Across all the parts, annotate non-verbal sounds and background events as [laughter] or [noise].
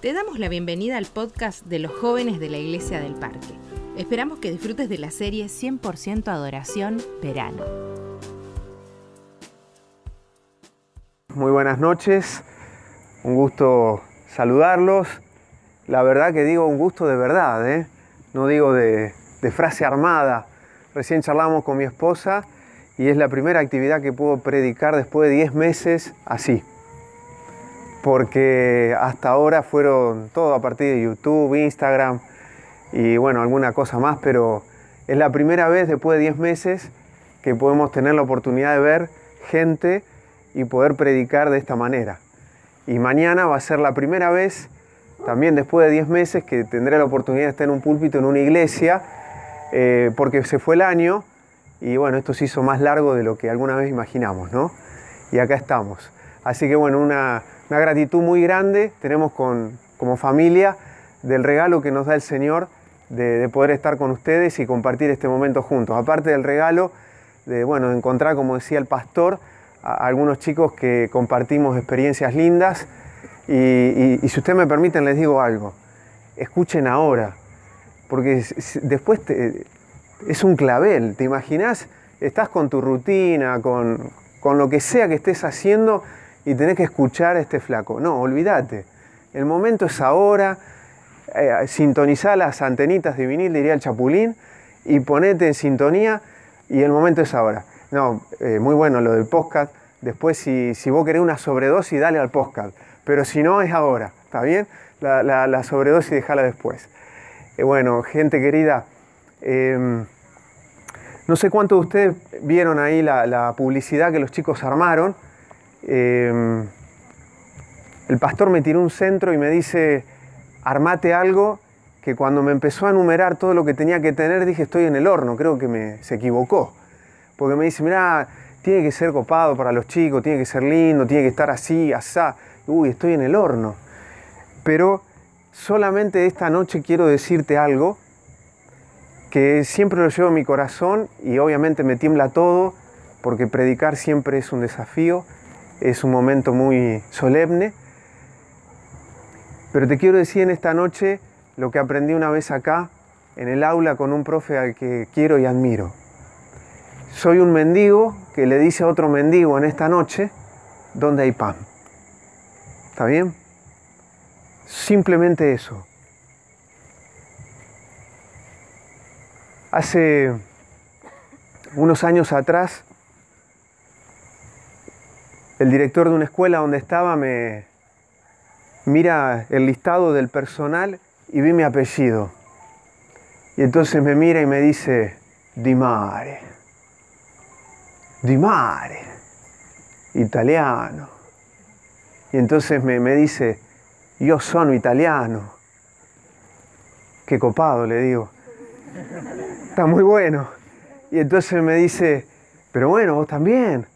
Te damos la bienvenida al podcast de los jóvenes de la Iglesia del Parque. Esperamos que disfrutes de la serie 100% Adoración Verano. Muy buenas noches, un gusto saludarlos. La verdad que digo un gusto de verdad, ¿eh? no digo de, de frase armada. Recién charlamos con mi esposa y es la primera actividad que puedo predicar después de 10 meses así porque hasta ahora fueron todo a partir de YouTube, Instagram y bueno, alguna cosa más, pero es la primera vez después de 10 meses que podemos tener la oportunidad de ver gente y poder predicar de esta manera. Y mañana va a ser la primera vez, también después de 10 meses, que tendré la oportunidad de estar en un púlpito en una iglesia, eh, porque se fue el año y bueno, esto se hizo más largo de lo que alguna vez imaginamos, ¿no? Y acá estamos. Así que bueno, una, una gratitud muy grande tenemos con, como familia del regalo que nos da el Señor de, poder estar con ustedes y compartir este momento juntos. Aparte del regalo de, bueno, encontrar, como decía el pastor, a, algunos chicos que compartimos experiencias lindas. Y, si ustedes me permiten, les digo algo. Escuchen ahora, porque después es un clavel. ¿Te imaginas? Estás con tu rutina, con, con lo que sea que estés haciendo y tenés que escuchar este flaco. No, olvídate. El momento es ahora. Eh, sintonizá las antenitas de vinil, diría el Chapulín, y ponete en sintonía y el momento es ahora. No, eh, muy bueno lo del podcast. Después, si, si, vos querés una sobredosis, dale al podcast. Pero si no, es ahora. ¿Está bien? La, la, sobredosis, déjala después. Eh, bueno, gente querida, em, no sé cuántos de ustedes vieron ahí la publicidad que los chicos armaron Em, el pastor me tiró un centro y me dice, armate algo, que cuando me empezó a enumerar todo lo que tenía que tener, dije, estoy en el horno, creo que me, se equivocó. Porque me dice, mira, tiene que ser copado para los chicos, tiene que ser lindo, tiene que estar así, asá. Uy, estoy en el horno. Pero solamente esta noche quiero decirte algo que siempre lo llevo en mi corazón y obviamente me tiembla todo porque predicar siempre es un desafío es un momento muy solemne. Pero te quiero decir en esta noche lo que aprendí una vez acá, en el aula, con un profe al que quiero y admiro. Soy un mendigo que le dice a otro mendigo en esta noche, ¿dónde hay pan? ¿Está bien? Simplemente eso. Hace unos años atrás el director de una escuela donde estaba me mira el listado del personal y vi mi apellido. Y entonces me mira y me dice, Di Mare, Di Mare, italiano. Y entonces me, me dice, yo sono italiano. Qué copado, le digo. Está muy bueno. Y entonces me dice, pero bueno, vos también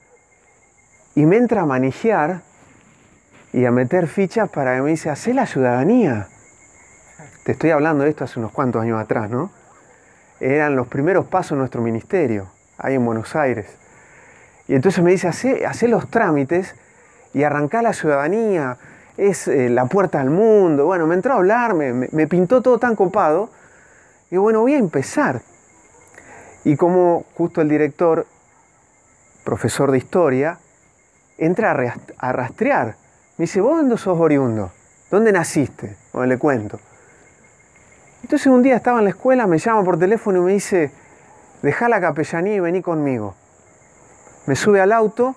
y me entra a manejar y a meter fichas para que me dice, hacé la ciudadanía. Te estoy hablando de esto hace unos cuantos años atrás, ¿no? Eran los primeros pasos de nuestro ministerio, ahí en Buenos Aires. Y entonces me dice, hacé, los trámites y arrancá la ciudadanía, es eh, la puerta al mundo. Bueno, me entró a hablar, me, me pintó todo tan copado. Y bueno, voy a empezar. Y como justo el director, profesor de historia, entra a rastrear. Me dice, ¿vos dónde sos oriundo? ¿Dónde naciste? Bueno, le cuento. Entonces un día estaba en la escuela, me llama por teléfono y me dice, deja la capellanía y vení conmigo. Me sube al auto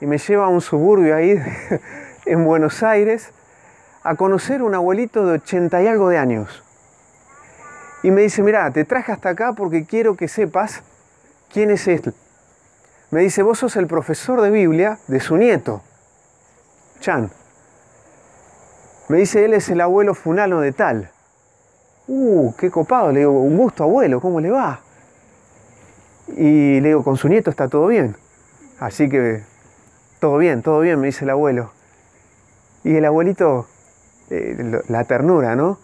y me lleva a un suburbio ahí [laughs] en Buenos Aires a conocer un abuelito de ochenta y algo de años. Y me dice, mira, te traje hasta acá porque quiero que sepas quién es él me dice, vos sos el profesor de Biblia de su nieto, Chan. Me dice, él es el abuelo funano de tal. Uh, qué copado. Le digo, un gusto, abuelo, ¿cómo le va? Y le digo, con su nieto está todo bien. Así que, todo bien, todo bien, me dice el abuelo. Y el abuelito, eh, la ternura, ¿no?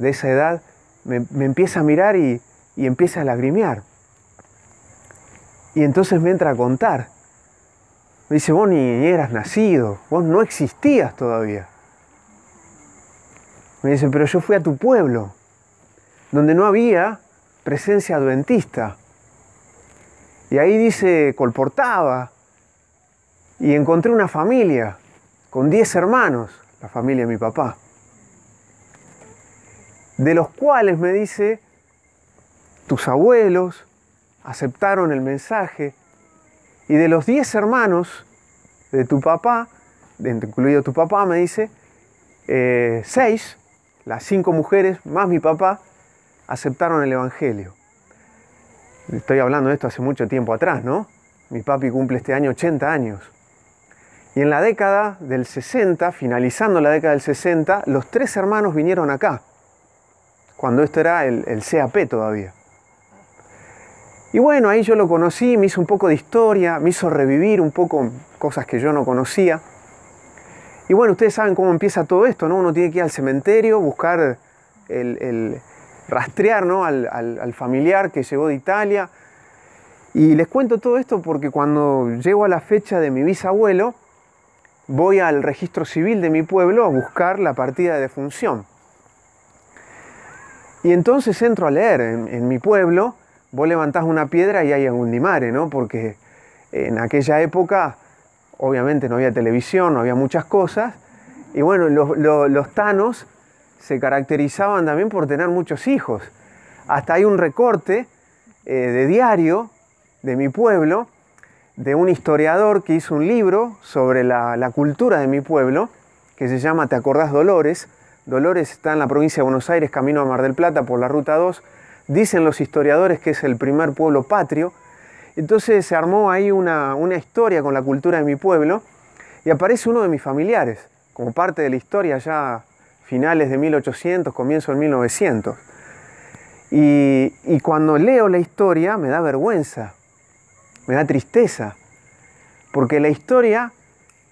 De esa edad, me, empieza a mirar y, y empieza a lagrimear. Y entonces me entra a contar. Me dice, vos ni eras nacido, vos no existías todavía. Me dice, pero yo fui a tu pueblo, donde no había presencia adventista. Y ahí dice, colportaba, y encontré una familia con 10 hermanos, la familia de mi papá, de los cuales me dice, tus abuelos aceptaron el mensaje, y de los 10 hermanos de tu papá, incluido tu papá, me dice, eh, seis, las cinco mujeres más mi papá, aceptaron el Evangelio. Estoy hablando de esto hace mucho tiempo atrás, ¿no? Mi papi cumple este año 80 años. Y en la década del 60, finalizando la década del 60, los tres hermanos vinieron acá, cuando esto era el CAP todavía. Y bueno, ahí yo lo conocí, me hizo un poco de historia, me hizo revivir un poco cosas que yo no conocía. Y bueno, ustedes saben cómo empieza todo esto, ¿no? Uno tiene que ir al cementerio, buscar el, rastrear ¿no? al, al, familiar que llegó de Italia. Y les cuento todo esto porque cuando llego a la fecha de mi bisabuelo, voy al registro civil de mi pueblo a buscar la partida de defunción. Y entonces entro a leer en, mi pueblo, vos levantás una piedra y hay un limare, ¿no? Porque en aquella época, obviamente no había televisión, no había muchas cosas, y bueno, los, tanos se caracterizaban también por tener muchos hijos. Hasta hay un recorte eh, de diario de mi pueblo, de un historiador que hizo un libro sobre la, cultura de mi pueblo, que se llama Te acordás Dolores. Dolores está en la provincia de Buenos Aires, camino a Mar del Plata por la Ruta 2. Dicen los historiadores que es el primer pueblo patrio. Entonces se armó ahí una, una historia con la cultura de mi pueblo y aparece uno de mis familiares, como parte de la historia ya finales de 1800, comienzo del 1900. Y, y cuando leo la historia me da vergüenza, me da tristeza, porque la historia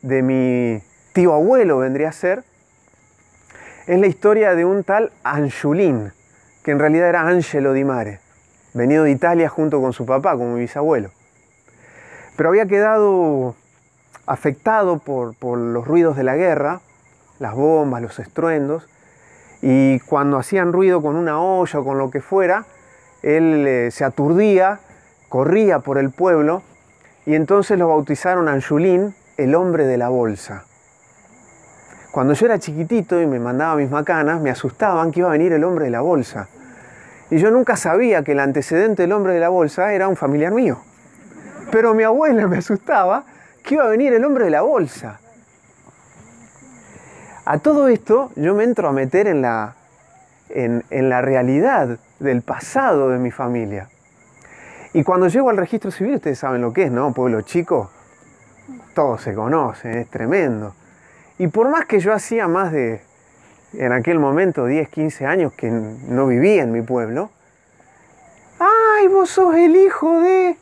de mi tío abuelo vendría a ser, es la historia de un tal Anjulín, que en realidad era Angelo Di Mare, venido de Italia junto con su papá, como mi bisabuelo. Pero había quedado afectado por, los ruidos de la guerra, las bombas, los estruendos, y cuando hacían ruido con una olla o con lo que fuera, él eh, se aturdía corría por el pueblo y entonces lo bautizaron Anjulín, el hombre de la bolsa. Cuando yo era chiquitito y me mandaba mis macanas, me asustaban que iba a venir el hombre de la bolsa. Y yo nunca sabía que el antecedente del hombre de la bolsa era un familiar mío. Pero mi abuela me asustaba que iba a venir el hombre de la bolsa. A todo esto yo me entro a meter en la, en, en la realidad del pasado de mi familia. Y cuando llego al registro civil, ustedes saben lo que es, ¿no? Pueblo chico, todo se conoce, es tremendo. Y por más que yo hacía más de, en aquel momento, 10, 15 años que no vivía en mi pueblo, ¡ay, vos sos el hijo de...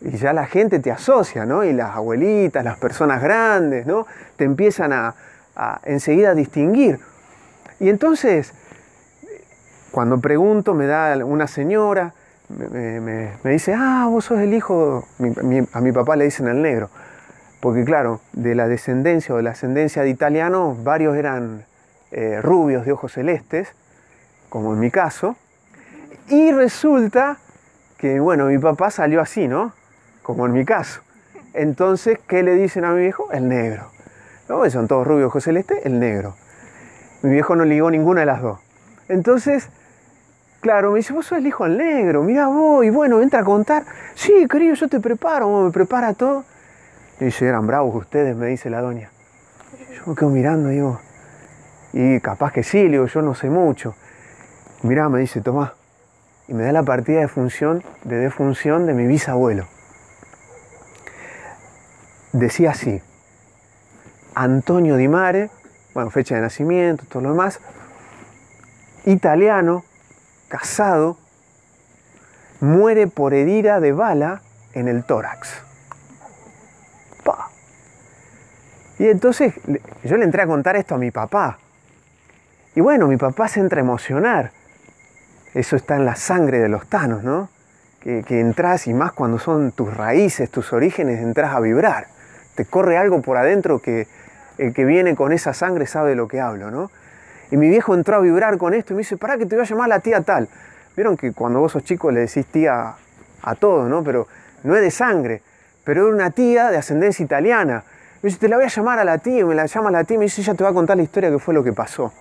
Y ya la gente te asocia, ¿no? Y las abuelitas, las personas grandes, ¿no? Te empiezan a, enseguida a distinguir. Y entonces, cuando pregunto, me da una señora, me, dice, ah, vos sos el hijo, a mi papá le dicen el negro, porque claro, de la descendencia o de la ascendencia de italiano, varios eran eh, rubios de ojos celestes, como en mi caso, y resulta que, bueno, mi papá salió así, ¿no? Como en mi caso. Entonces, ¿qué le dicen a mi viejo? El negro. ¿No? Son todos rubios ojos celestes, el negro. Mi viejo no ligó ninguna de las dos. Entonces, Claro, me dice, vos sos el hijo del negro, mira vos, y bueno, entra a contar. Sí, querido, yo te preparo, me prepara todo. Y dice, eran bravos ustedes, me dice la doña. Yo me quedo mirando, digo, y capaz que sí, digo, yo no sé mucho. Mirá, me dice, tomá. Y me da la partida de función, de defunción de mi bisabuelo. Decía así, Antonio Di Mare, bueno, fecha de nacimiento, todo lo demás, italiano, casado, muere por herida de bala en el tórax. Y entonces yo le entré a contar esto a mi papá. Y bueno, mi papá se entra a emocionar. Eso está en la sangre de los tanos, ¿no? Que, entras y más cuando son tus raíces, tus orígenes, entras a vibrar. Te corre algo por adentro que el que viene con esa sangre sabe de lo que hablo, ¿no? Y mi viejo entró a vibrar con esto y me dice, pará que te voy a llamar la tía tal. Vieron que cuando vos sos chico le decís tía a todos, ¿no? Pero no es de sangre, pero era una tía de ascendencia italiana. Me dice, te la voy a llamar a la tía, y me la llama la tía y me dice, ella te va a contar la historia que fue lo que pasó.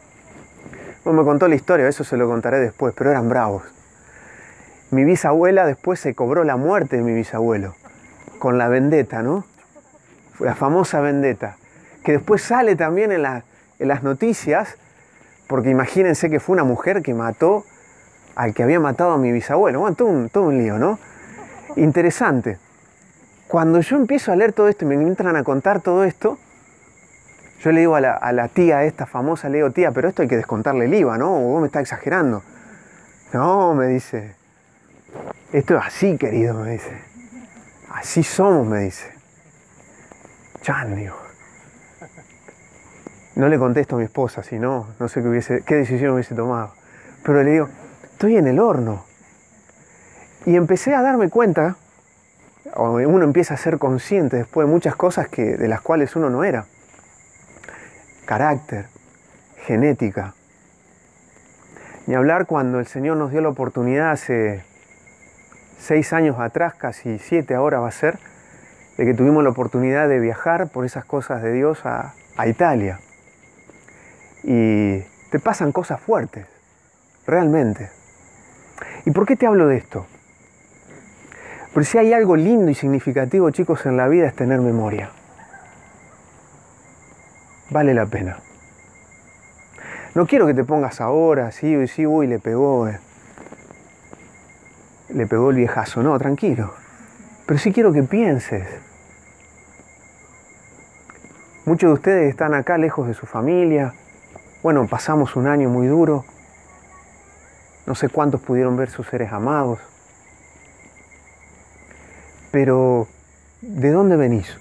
Bueno, me contó la historia, eso se lo contaré después, pero eran bravos. Mi bisabuela después se cobró la muerte de mi bisabuelo, con la vendetta, ¿no? La famosa vendetta, que después sale también en, en las noticias, porque imagínense que fue una mujer que mató al que había matado a mi bisabuelo. Bueno, todo un, todo un lío, ¿no? Interesante. Cuando yo empiezo a leer todo esto y me entran a contar todo esto, yo le digo a la, tía esta famosa, le digo, tía, pero esto hay que descontarle el IVA, ¿no? Vos me estás exagerando. No, me dice. Esto es así, querido, me dice. Así somos, me dice. Chan, No le contesto a mi esposa, si no, no sé qué, hubiese, qué decisión hubiese tomado. Pero le digo, estoy en el horno. Y empecé a darme cuenta, uno empieza a ser consciente después de muchas cosas que, de las cuales uno no era. Carácter, genética. Ni hablar cuando el Señor nos dio la oportunidad hace seis años atrás, casi siete ahora va a ser, de que tuvimos la oportunidad de viajar por esas cosas de Dios a, Italia. Y te pasan cosas fuertes, realmente. ¿Y por qué te hablo de esto? Pero si hay algo lindo y significativo, chicos, en la vida es tener memoria. Vale la pena. No quiero que te pongas ahora, sí, sí, uy, le pegó. Eh. Le pegó el viejazo, no, tranquilo. Pero sí quiero que pienses. Muchos de ustedes están acá lejos de su familia. Bueno, pasamos un año muy duro. No sé cuántos pudieron ver sus seres amados. Pero, ¿de dónde venís?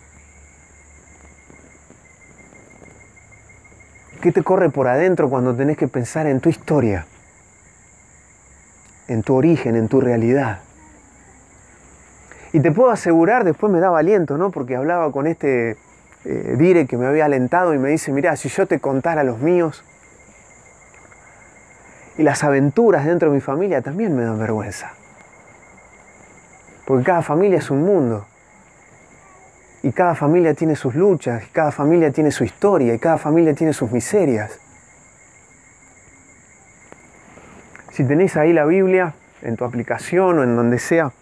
¿Qué te corre por adentro cuando tenés que pensar en tu historia? En tu origen, en tu realidad. Y te puedo asegurar, después me daba aliento, ¿no? Porque hablaba con este eh, dire que me había alentado y me dice, mira, si yo te contara los míos y las aventuras dentro de mi familia también me dan vergüenza. Porque cada familia es un mundo. Y cada familia tiene sus luchas, y cada familia tiene su historia, y cada familia tiene sus miserias. Si tenéis ahí la Biblia, en tu aplicación o en donde sea,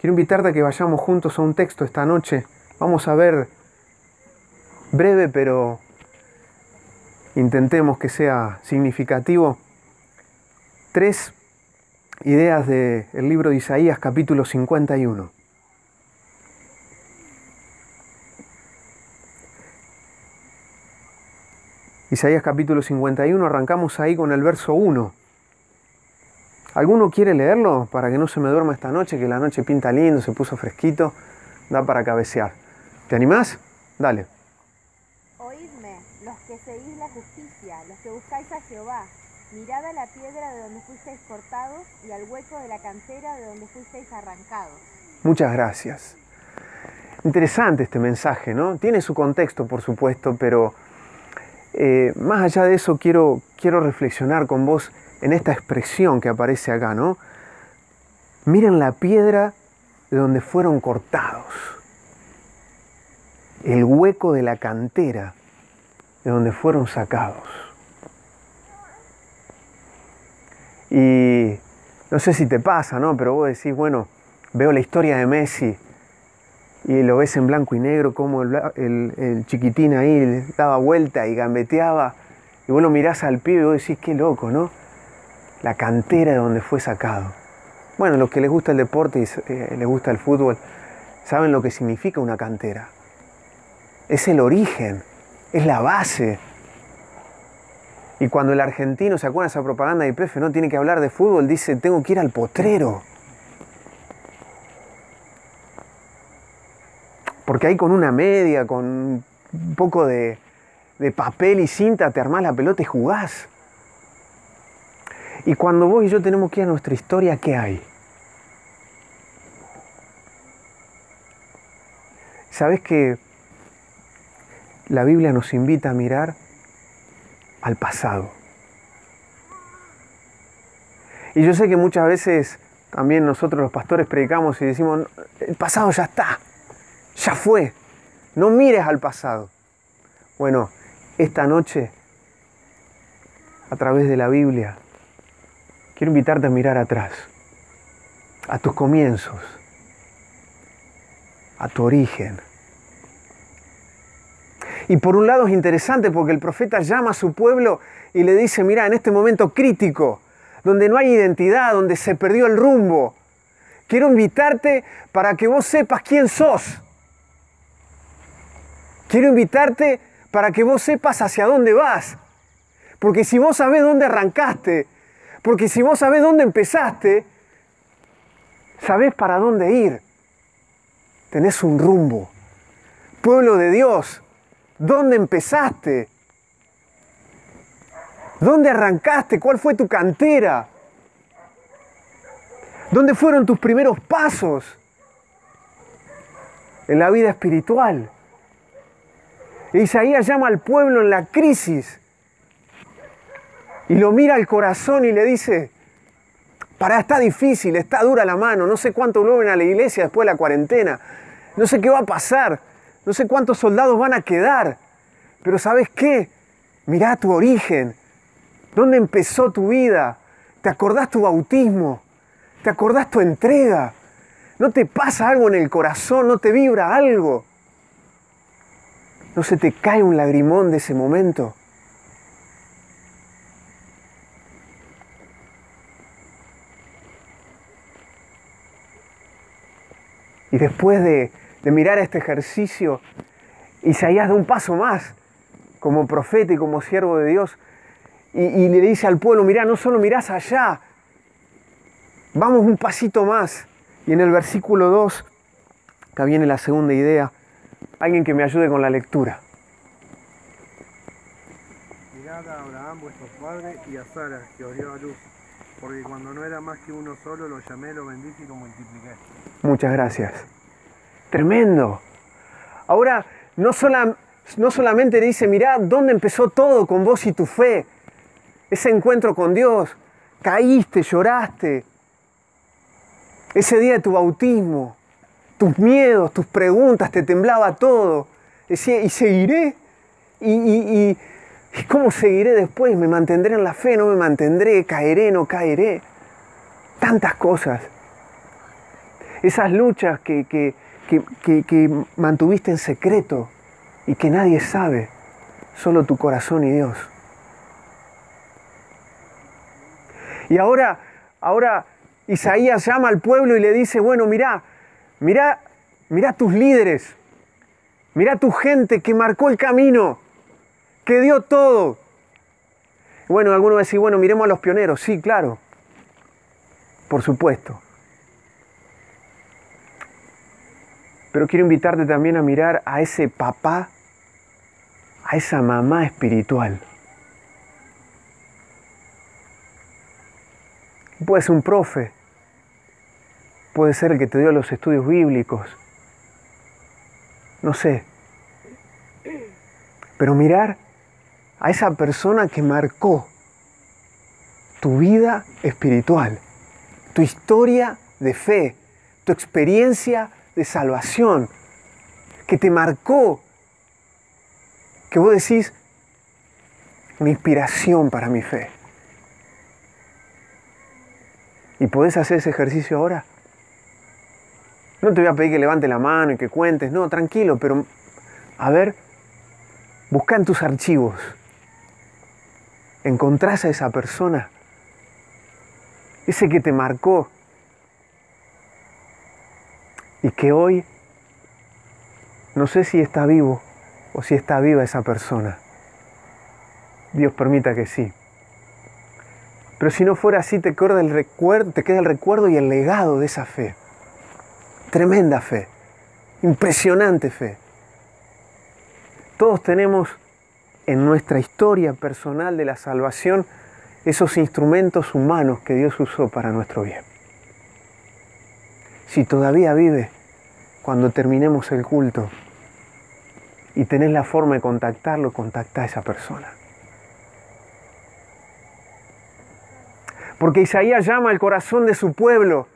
quiero invitarte a que vayamos juntos a un texto esta noche. Vamos a ver breve, pero intentemos que sea significativo. Tres ideas del libro de Isaías capítulo 51. Isaías capítulo 51, arrancamos ahí con el verso 1. ¿Alguno quiere leerlo para que no se me duerma esta noche, que la noche pinta lindo, se puso fresquito, da para cabecear? ¿Te animás? Dale. Oídme, los que seguís la justicia, los que buscáis a Jehová, Mirad a la piedra de donde fuisteis cortados y al hueco de la cantera de donde fuisteis arrancados. Muchas gracias. Interesante este mensaje, ¿no? Tiene su contexto, por supuesto, pero eh, más allá de eso quiero, quiero reflexionar con vos en esta expresión que aparece acá, ¿no? Miren la piedra de donde fueron cortados, el hueco de la cantera de donde fueron sacados. Y no sé si te pasa, ¿no? Pero vos decís, bueno, veo la historia de Messi y lo ves en blanco y negro, como el, chiquitín ahí daba vuelta y gambeteaba. Y vos lo mirás al pibe y vos decís, qué loco, ¿no? La cantera de donde fue sacado. Bueno, los que les gusta el deporte y eh, les gusta el fútbol, saben lo que significa una cantera. Es el origen, es la base y cuando el argentino se acuerda de esa propaganda de IPF, no tiene que hablar de fútbol, dice, tengo que ir al potrero. Porque ahí con una media, con un poco de, papel y cinta, te armás la pelota y jugás. Y cuando vos y yo tenemos que ir a nuestra historia, ¿qué hay? ¿Sabes que la Biblia nos invita a mirar al pasado. Y yo sé que muchas veces también nosotros los pastores predicamos y decimos, el pasado ya está, ya fue, no mires al pasado. Bueno, esta noche, a través de la Biblia, quiero invitarte a mirar atrás, a tus comienzos, a tu origen. Y por un lado es interesante porque el profeta llama a su pueblo y le dice, mira, en este momento crítico, donde no hay identidad, donde se perdió el rumbo, quiero invitarte para que vos sepas quién sos. Quiero invitarte para que vos sepas hacia dónde vas. Porque si vos sabés dónde arrancaste, porque si vos sabés dónde empezaste, sabés para dónde ir. Tenés un rumbo. Pueblo de Dios, ¿dónde empezaste? ¿Dónde arrancaste? ¿Cuál fue tu cantera? ¿Dónde fueron tus primeros pasos en la vida espiritual? Isaías llama al pueblo en la crisis y lo mira al corazón y le dice, para, está difícil, está dura la mano, no sé cuánto vuelven a la iglesia después de la cuarentena, no sé qué va a pasar, no sé cuántos soldados van a quedar, pero ¿sabes qué? Mirá tu origen, ¿dónde empezó tu vida? ¿Te acordás tu bautismo? ¿Te acordás tu entrega? ¿No te pasa algo en el corazón? ¿No te vibra algo? ¿No se te cae un lagrimón de ese momento? Y después de, mirar este ejercicio, Isaías da un paso más como profeta y como siervo de Dios y, y le dice al pueblo, mirá, no solo mirás allá, vamos un pasito más. Y en el versículo 2, acá viene la segunda idea, alguien que me ayude con la lectura. Mirad a Abraham vuestro padre y a Sara, que os dio a luz, porque cuando no era más que uno solo, lo llamé, lo bendije y lo multipliqué. Muchas gracias. Tremendo. Ahora, no, no solamente le dice, mirad dónde empezó todo con vos y tu fe, ese encuentro con Dios, caíste, lloraste, ese día de tu bautismo, tus miedos, tus preguntas, te temblaba todo. Decía, ¿y seguiré? ¿Y, y, y, cómo seguiré después? ¿Me mantendré en la fe? ¿No me mantendré? ¿Caeré? ¿No caeré? Tantas cosas. Esas luchas que, que, que, que mantuviste en secreto y que nadie sabe, solo tu corazón y Dios. Y ahora, ahora Isaías llama al pueblo y le dice, bueno, mirá, Mira, mira tus líderes, mira tu gente que marcó el camino, que dio todo. Bueno, algunos va a decir, bueno, miremos a los pioneros. Sí, claro, por supuesto. Pero quiero invitarte también a mirar a ese papá, a esa mamá espiritual. Puede ser un profe, puede ser el que te dio los estudios bíblicos, no sé. Pero mirar a esa persona que marcó tu vida espiritual, tu historia de fe, tu experiencia de salvación, que te marcó, que vos decís, una inspiración para mi fe. ¿Y podés hacer ese ejercicio ahora? No te voy a pedir que levante la mano y que cuentes, no, tranquilo, pero a ver, busca en tus archivos. ¿Encontrás a esa persona? Ese que te marcó y que hoy no sé si está vivo o si está viva esa persona. Dios permita que sí. Pero si no fuera así, te queda el recuerdo, te queda el recuerdo y el legado de esa fe. Tremenda fe, impresionante fe. Todos tenemos en nuestra historia personal de la salvación esos instrumentos humanos que Dios usó para nuestro bien. Si todavía vive cuando terminemos el culto y tenés la forma de contactarlo, contacta a esa persona. Porque Isaías llama al corazón de su pueblo.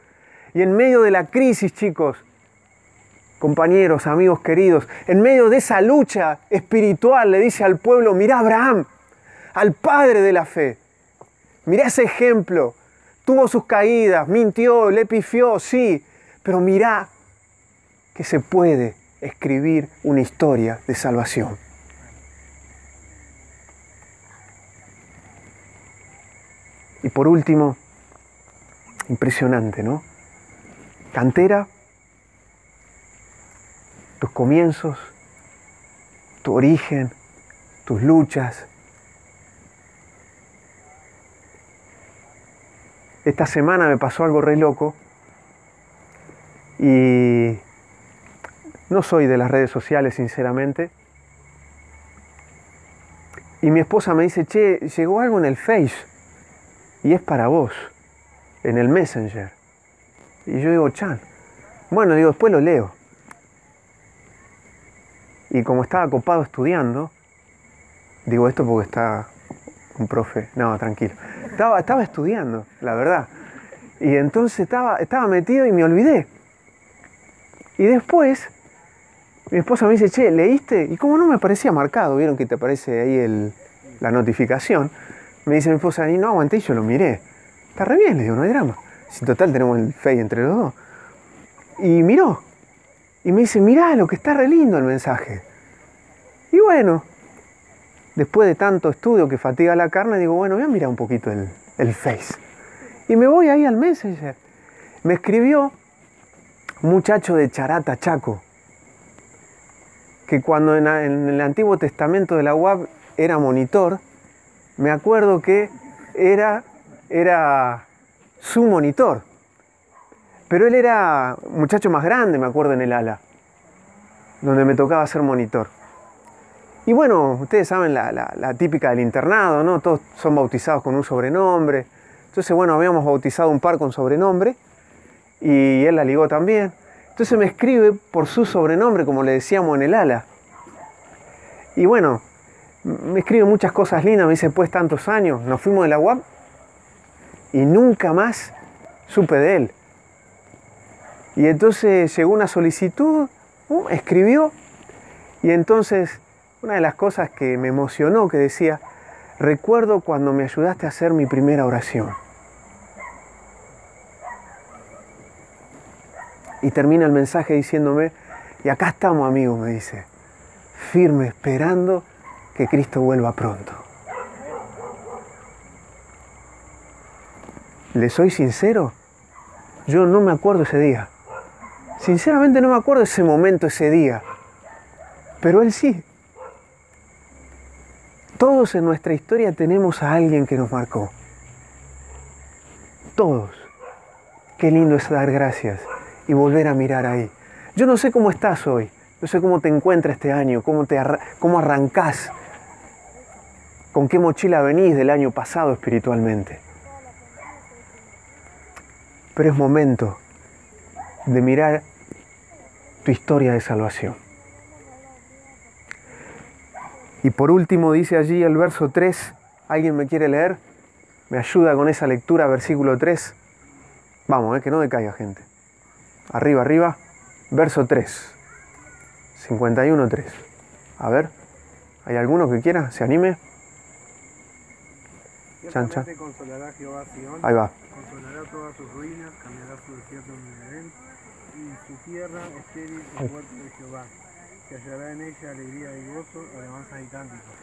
Y en medio de la crisis, chicos, compañeros, amigos queridos, en medio de esa lucha espiritual le dice al pueblo, mira Abraham, al padre de la fe, mira ese ejemplo, tuvo sus caídas, mintió, le pifió, sí, pero mira que se puede escribir una historia de salvación. Y por último, impresionante, ¿no? Cantera, tus comienzos, tu origen, tus luchas. Esta semana me pasó algo re loco y no soy de las redes sociales, sinceramente. Y mi esposa me dice, che, llegó algo en el Face y es para vos, en el Messenger. Y yo digo, Chan. Bueno, digo, después lo leo. Y como estaba copado estudiando, digo esto porque está un profe, no, tranquilo. Estaba, estaba estudiando, la verdad. Y entonces estaba, estaba metido y me olvidé. Y después, mi esposa me dice, che, ¿leíste? Y como no me parecía marcado, vieron que te aparece ahí el, la notificación, me dice mi esposa, y no aguanté y yo lo miré. Está re bien, le digo, no hay drama. Si total tenemos el fe entre los dos. Y miró. Y me dice, mirá lo que está re lindo el mensaje. Y bueno, después de tanto estudio que fatiga la carne, digo, bueno, voy a mirar un poquito el, el Face. Y me voy ahí al Messenger. Me escribió un muchacho de Charata, Chaco, que cuando en, en el Antiguo Testamento de la UAP era monitor, me acuerdo que era, era su monitor. Pero él era muchacho más grande, me acuerdo, en el ala, donde me tocaba ser monitor. Y bueno, ustedes saben la, la, típica del internado, ¿no? Todos son bautizados con un sobrenombre. Entonces, bueno, habíamos bautizado un par con sobrenombre y él la ligó también. Entonces me escribe por su sobrenombre, como le decíamos en el ala. Y bueno, me escribe muchas cosas lindas, me dice, pues tantos años, nos fuimos de la UAP y nunca más supe de él. Y entonces llegó una solicitud, uh, escribió, y entonces una de las cosas que me emocionó, que decía, recuerdo cuando me ayudaste a hacer mi primera oración. Y termina el mensaje diciéndome, y acá estamos amigos, me dice, firme, esperando que Cristo vuelva pronto. ¿Le soy sincero? Yo no me acuerdo ese día. Sinceramente no me acuerdo ese momento, ese día. Pero él sí. Todos en nuestra historia tenemos a alguien que nos marcó. Todos. Qué lindo es dar gracias y volver a mirar ahí. Yo no sé cómo estás hoy. No sé cómo te encuentras este año, cómo, te cómo arrancás, con qué mochila venís del año pasado espiritualmente. Pero es momento de mirar tu historia de salvación. Y por último dice allí el verso 3, ¿alguien me quiere leer? ¿Me ayuda con esa lectura, versículo 3? Vamos, eh, que no decaiga gente. Arriba, arriba, verso 3. 51.3. A ver, ¿hay alguno que quiera? ¿Se anime? Chan, chan. consolará Jehová Sion, Ahí va. Todas sus ruinas, cambiará su desierto en Edén, y su tierra estéril el huerto de Jehová, que hallará en ella alegría y gozo, alabanzas y cánticos.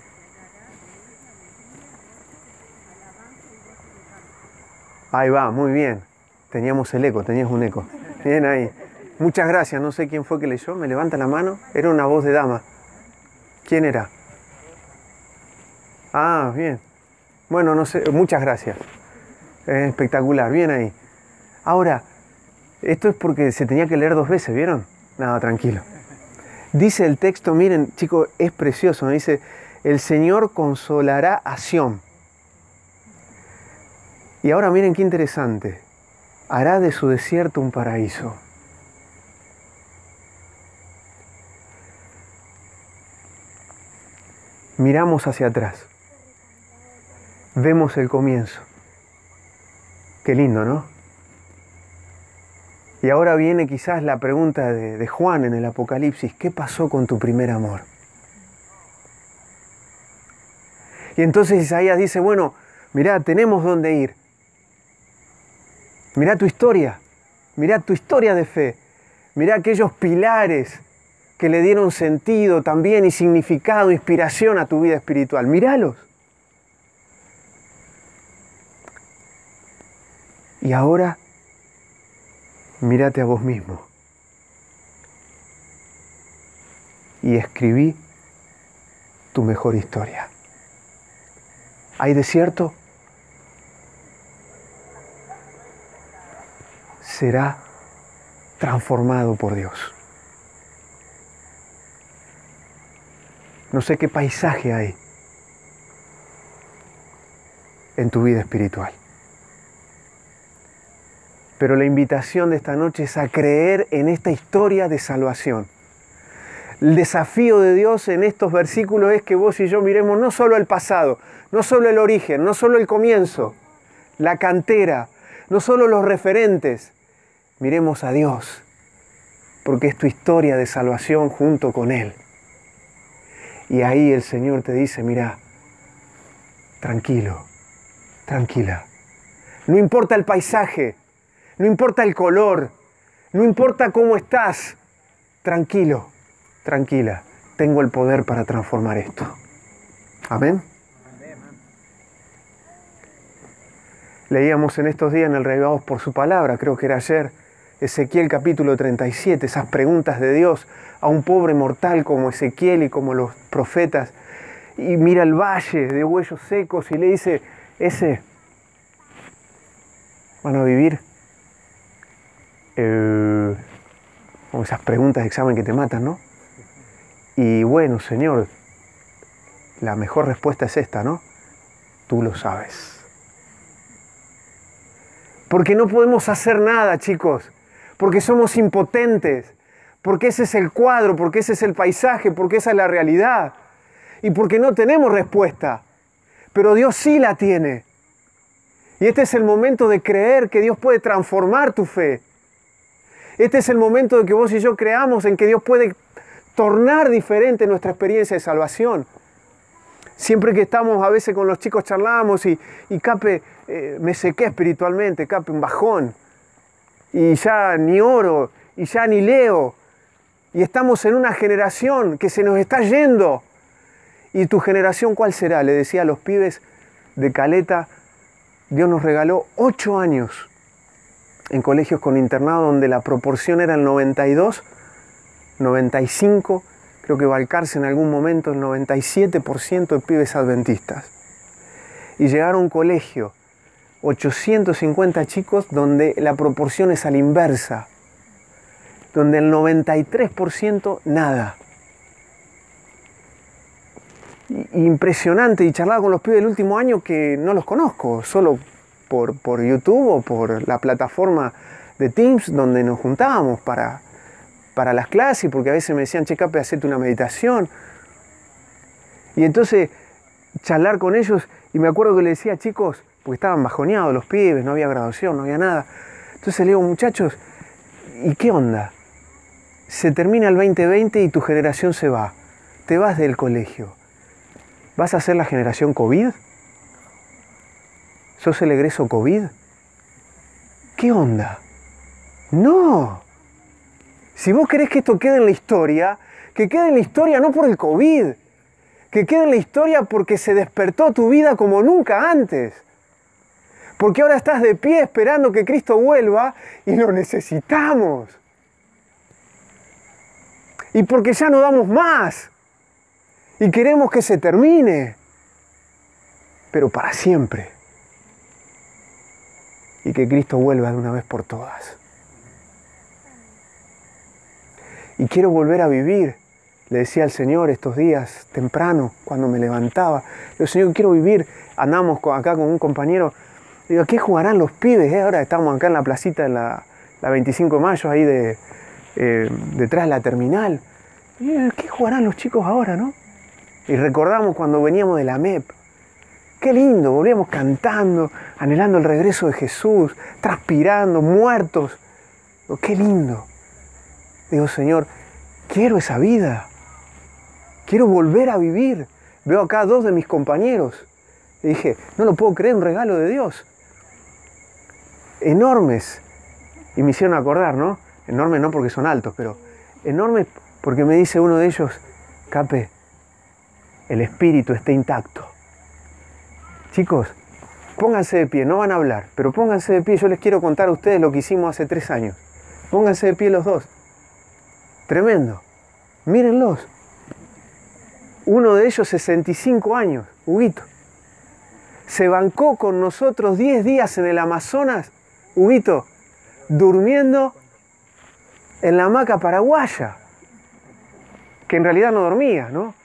Ahí va, muy bien. Teníamos el eco, tenías un eco. Bien ahí. Muchas gracias, no sé quién fue que leyó, me levanta la mano. Era una voz de dama. ¿Quién era? Ah, bien. Bueno, no sé, muchas gracias. Espectacular, bien ahí. Ahora, esto es porque se tenía que leer dos veces, ¿vieron? Nada, tranquilo. Dice el texto, miren, chicos, es precioso, dice, el Señor consolará a Sión. Y ahora miren qué interesante, hará de su desierto un paraíso. Miramos hacia atrás vemos el comienzo. Qué lindo, ¿no? Y ahora viene quizás la pregunta de, Juan en el Apocalipsis, ¿qué pasó con tu primer amor? Y entonces Isaías dice, bueno, mirá, tenemos dónde ir. Mirá tu historia, mirá tu historia de fe, mirá aquellos pilares que le dieron sentido también y significado, inspiración a tu vida espiritual. Míralos. Y ahora, mírate a vos mismo. Y escribí tu mejor historia. ¿Hay desierto? Será transformado por Dios. No sé qué paisaje hay en tu vida espiritual. Pero la invitación de esta noche es a creer en esta historia de salvación. El desafío de Dios en estos versículos es que vos y yo miremos no solo el pasado, no solo el origen, no solo el comienzo, la cantera, no solo los referentes, miremos a Dios, porque es tu historia de salvación junto con Él. Y ahí el Señor te dice, mira, tranquilo, tranquila. No importa el paisaje, no importa el color, no importa cómo estás, tranquilo, tranquila. Tengo el poder para transformar esto. Amén. Leíamos en estos días en el Revivados por su palabra, creo que era ayer, Ezequiel capítulo 37, esas preguntas de Dios a un pobre mortal como Ezequiel y como los profetas. Y mira el valle de huellos secos y le dice, ese, van a vivir eh, esas preguntas de examen que te matan, ¿no? Y bueno, Señor, la mejor respuesta es esta, ¿no? Tú lo sabes. Porque no podemos hacer nada, chicos porque somos impotentes, porque ese es el cuadro, porque ese es el paisaje, porque esa es la realidad y porque no tenemos respuesta. Pero Dios sí la tiene. Y este es el momento de creer que Dios puede transformar tu fe. Este es el momento de que vos y yo creamos en que Dios puede tornar diferente nuestra experiencia de salvación. Siempre que estamos a veces con los chicos charlamos y, y Cape, eh, me sequé espiritualmente, Cape, un bajón y ya ni oro y ya ni leo. Y estamos en una generación que se nos está yendo. ¿Y tu generación cuál será? Le decía a los pibes de Caleta, Dios nos regaló ocho años en colegios con internado donde la proporción era el 92, 95, creo que Valcarce en algún momento el 97% de pibes adventistas. Y llegaron a un colegio 850 chicos donde la proporción es a la inversa, donde el 93% nada. Impresionante, y charlaba con los pibes del último año que no los conozco, solo por, por YouTube o por la plataforma de Teams donde nos juntábamos para, para las clases, porque a veces me decían, che, Cape, hacete una meditación. Y entonces charlar con ellos, y me acuerdo que le decía, chicos, porque estaban bajoneados los pibes, no había graduación, no había nada. Entonces le digo, muchachos, ¿y qué onda? Se termina el 2020 y tu generación se va. Te vas del colegio. ¿Vas a ser la generación COVID? ¿Sos el egreso COVID? ¿Qué onda? No. Si vos querés que esto quede en la historia, que quede en la historia no por el COVID, que quede en la historia porque se despertó tu vida como nunca antes. Porque ahora estás de pie esperando que Cristo vuelva y lo necesitamos. Y porque ya no damos más. Y queremos que se termine. Pero para siempre. Y que Cristo vuelva de una vez por todas. Y quiero volver a vivir. Le decía al Señor estos días temprano, cuando me levantaba. Le digo, Señor, quiero vivir. Andamos acá con un compañero Digo, ¿qué jugarán los pibes? Eh? Ahora estamos acá en la placita de la, 25 de mayo, ahí de, eh, detrás de la terminal. ¿Qué jugarán los chicos ahora, no? Y recordamos cuando veníamos de la MEP. Qué lindo, volvíamos cantando, anhelando el regreso de Jesús, transpirando, muertos. Qué lindo. Digo, Señor, quiero esa vida. Quiero volver a vivir. Veo acá a dos de mis compañeros. Y dije, no lo puedo creer, un regalo de Dios. Enormes. Y me hicieron acordar, ¿no? Enormes no porque son altos, pero enormes porque me dice uno de ellos, Cape, el espíritu está intacto. Chicos, pónganse de pie, no van a hablar, pero pónganse de pie, yo les quiero contar a ustedes lo que hicimos hace tres años. Pónganse de pie los dos. Tremendo. Mírenlos. Uno de ellos 65 años, Huguito. Se bancó con nosotros 10 días en el Amazonas, Huguito, durmiendo en la hamaca paraguaya. Que en realidad no dormía, ¿no?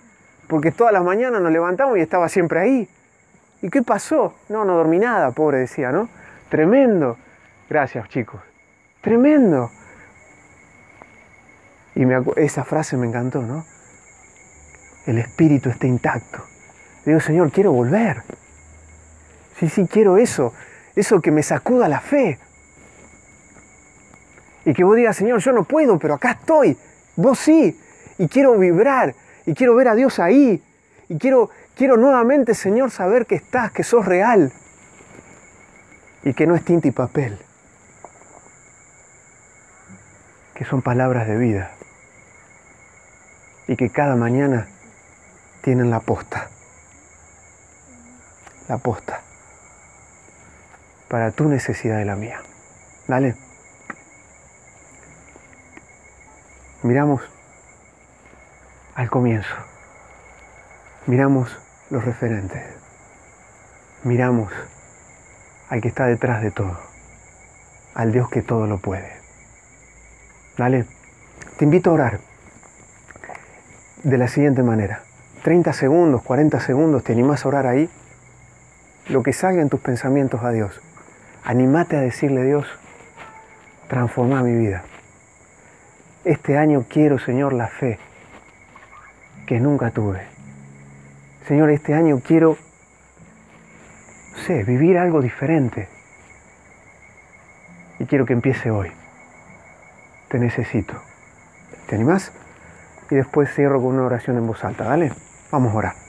Porque todas las mañanas nos levantamos y estaba siempre ahí. ¿Y qué pasó? No, no dormí nada, pobre decía, ¿no? Tremendo. Gracias, chicos. Tremendo. Y esa frase me encantó, ¿no? El espíritu está intacto. Digo, Señor, quiero volver. Sí, sí, quiero eso. Eso que me sacuda la fe. Y que vos digas, Señor, yo no puedo, pero acá estoy. Vos sí. Y quiero vibrar. Y quiero ver a Dios ahí. Y quiero, quiero nuevamente, Señor, saber que estás, que sos real. Y que no es tinta y papel. Que son palabras de vida. Y que cada mañana tienen la posta. La posta. Para tu necesidad y la mía. Dale. Miramos al comienzo. Miramos los referentes. Miramos al que está detrás de todo. Al Dios que todo lo puede. Dale. Te invito a orar de la siguiente manera. 30 segundos, 40 segundos, te animás a orar ahí, lo que salga en tus pensamientos a Dios. Animate a decirle Dios, transforma mi vida. Este año quiero, Señor, la fe que nunca tuve. Señor, este año quiero, no sé, vivir algo diferente. Y quiero que empiece hoy. Te necesito. ¿Te animás? Y después cierro con una oración en voz alta, ¿vale? Vamos a orar.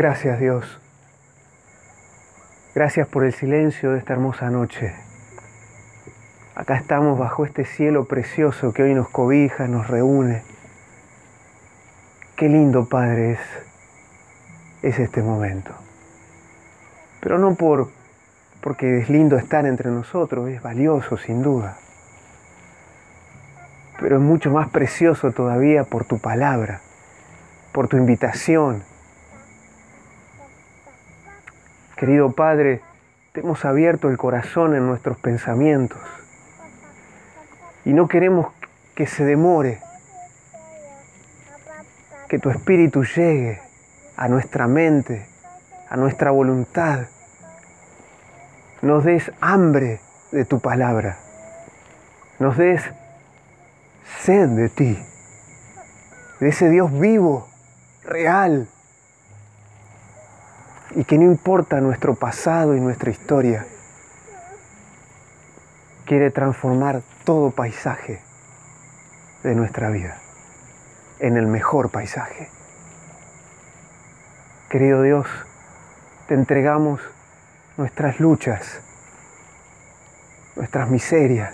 Gracias Dios. Gracias por el silencio de esta hermosa noche. Acá estamos bajo este cielo precioso que hoy nos cobija, nos reúne. Qué lindo, Padre, es, es este momento. Pero no por, porque es lindo estar entre nosotros, es valioso sin duda. Pero es mucho más precioso todavía por tu palabra, por tu invitación, Querido Padre, te hemos abierto el corazón en nuestros pensamientos y no queremos que se demore, que tu espíritu llegue a nuestra mente, a nuestra voluntad. Nos des hambre de tu palabra, nos des sed de ti, de ese Dios vivo, real, y que no importa nuestro pasado y nuestra historia, quiere transformar todo paisaje de nuestra vida en el mejor paisaje. Querido Dios, te entregamos nuestras luchas, nuestras miserias,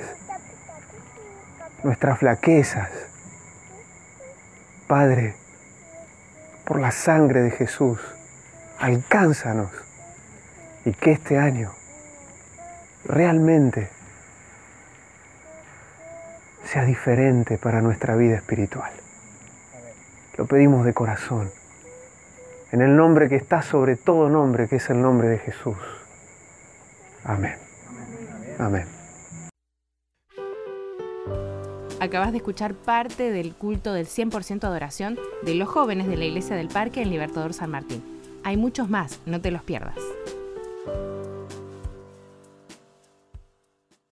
nuestras flaquezas. Padre, por la sangre de Jesús, alcánzanos y que este año realmente sea diferente para nuestra vida espiritual. Lo pedimos de corazón, en el nombre que está sobre todo nombre, que es el nombre de Jesús. Amén. Amén. Acabas de escuchar parte del culto del 100% adoración de los jóvenes de la Iglesia del Parque en Libertador San Martín. Hay muchos más, no te los pierdas.